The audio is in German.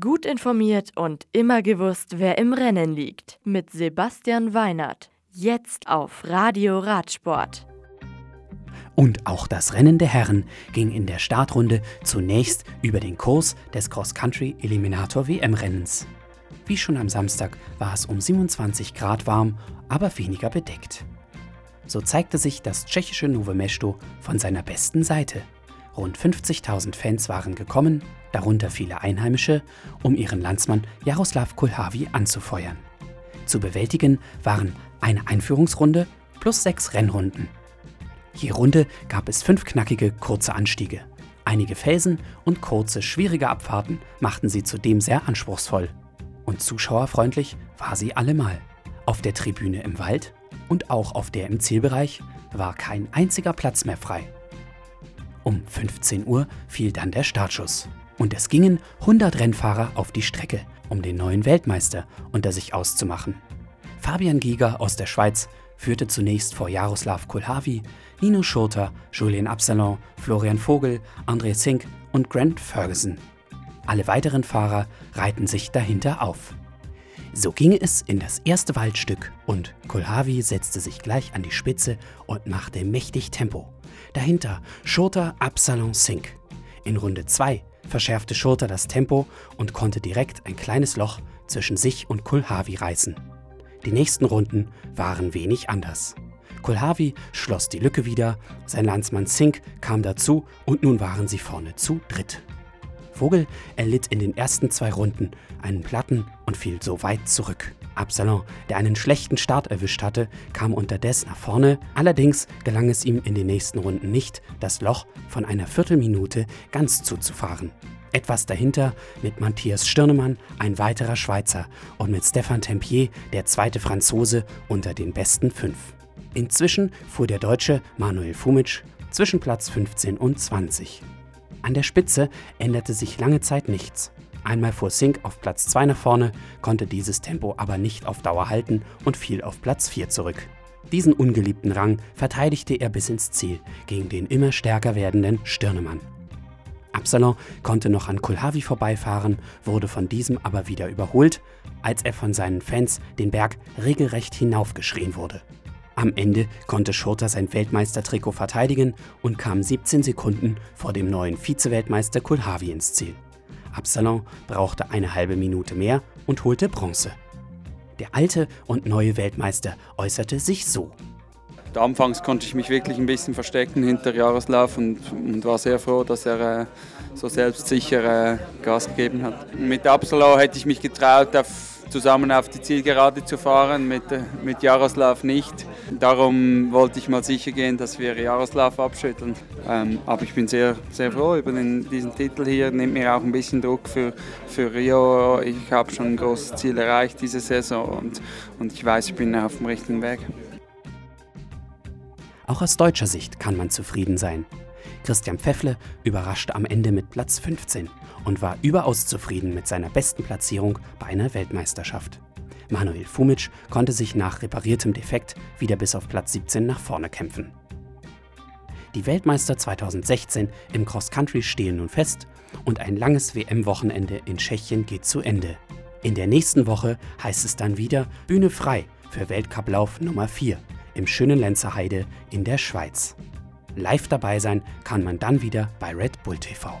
Gut informiert und immer gewusst, wer im Rennen liegt. Mit Sebastian Weinert. Jetzt auf Radio Radsport. Und auch das Rennen der Herren ging in der Startrunde zunächst über den Kurs des Cross-Country Eliminator WM-Rennens. Wie schon am Samstag war es um 27 Grad warm, aber weniger bedeckt. So zeigte sich das tschechische Nove Mesto von seiner besten Seite. Rund 50.000 Fans waren gekommen, darunter viele Einheimische, um ihren Landsmann Jaroslav Kulhavi anzufeuern. Zu bewältigen waren eine Einführungsrunde plus sechs Rennrunden. Je Runde gab es fünf knackige, kurze Anstiege. Einige Felsen und kurze, schwierige Abfahrten machten sie zudem sehr anspruchsvoll. Und zuschauerfreundlich war sie allemal. Auf der Tribüne im Wald und auch auf der im Zielbereich war kein einziger Platz mehr frei. Um 15 Uhr fiel dann der Startschuss. Und es gingen 100 Rennfahrer auf die Strecke, um den neuen Weltmeister unter sich auszumachen. Fabian Giger aus der Schweiz führte zunächst vor Jaroslav Kulhavi, Nino Schurter, Julien Absalon, Florian Vogel, André Zink und Grant Ferguson. Alle weiteren Fahrer reihten sich dahinter auf. So ging es in das erste Waldstück und Kulhavi setzte sich gleich an die Spitze und machte mächtig Tempo. Dahinter Schurter, Absalon, Sink. In Runde 2 verschärfte Schurter das Tempo und konnte direkt ein kleines Loch zwischen sich und Kulhavi reißen. Die nächsten Runden waren wenig anders. Kulhavi schloss die Lücke wieder, sein Landsmann Sink kam dazu und nun waren sie vorne zu dritt. Vogel erlitt in den ersten zwei Runden einen Platten und fiel so weit zurück. Absalon, der einen schlechten Start erwischt hatte, kam unterdessen nach vorne, allerdings gelang es ihm in den nächsten Runden nicht, das Loch von einer Viertelminute ganz zuzufahren. Etwas dahinter mit Matthias Stirnemann, ein weiterer Schweizer, und mit Stefan Tempier, der zweite Franzose, unter den besten fünf. Inzwischen fuhr der Deutsche Manuel Fumic zwischen Platz 15 und 20. An der Spitze änderte sich lange Zeit nichts. Einmal fuhr Sink auf Platz 2 nach vorne, konnte dieses Tempo aber nicht auf Dauer halten und fiel auf Platz 4 zurück. Diesen ungeliebten Rang verteidigte er bis ins Ziel gegen den immer stärker werdenden Stirnemann. Absalon konnte noch an Kulhavi vorbeifahren, wurde von diesem aber wieder überholt, als er von seinen Fans den Berg regelrecht hinaufgeschrien wurde. Am Ende konnte Schurter sein Weltmeistertrikot verteidigen und kam 17 Sekunden vor dem neuen Vize-Weltmeister Kulhavi ins Ziel. Absalon brauchte eine halbe Minute mehr und holte Bronze. Der alte und neue Weltmeister äußerte sich so. Anfangs konnte ich mich wirklich ein bisschen verstecken hinter Jahreslauf und, und war sehr froh, dass er äh, so selbstsicher äh, Gas gegeben hat. Mit Absalon hätte ich mich getraut, auf zusammen auf die Zielgerade zu fahren, mit, äh, mit Jaroslav nicht. Darum wollte ich mal sicher gehen, dass wir Jaroslav abschütteln. Ähm, aber ich bin sehr, sehr froh über den, diesen Titel hier, nimmt mir auch ein bisschen Druck für, für Rio. Ich habe schon ein großes Ziel erreicht diese Saison und, und ich weiß, ich bin auf dem richtigen Weg. Auch aus deutscher Sicht kann man zufrieden sein. Christian Pfeffle überraschte am Ende mit Platz 15 und war überaus zufrieden mit seiner besten Platzierung bei einer Weltmeisterschaft. Manuel Fumic konnte sich nach repariertem Defekt wieder bis auf Platz 17 nach vorne kämpfen. Die Weltmeister 2016 im Cross-Country stehen nun fest und ein langes WM-Wochenende in Tschechien geht zu Ende. In der nächsten Woche heißt es dann wieder Bühne frei für Weltcuplauf Nummer 4 im schönen Lenzerheide in der Schweiz. Live dabei sein kann man dann wieder bei Red Bull TV.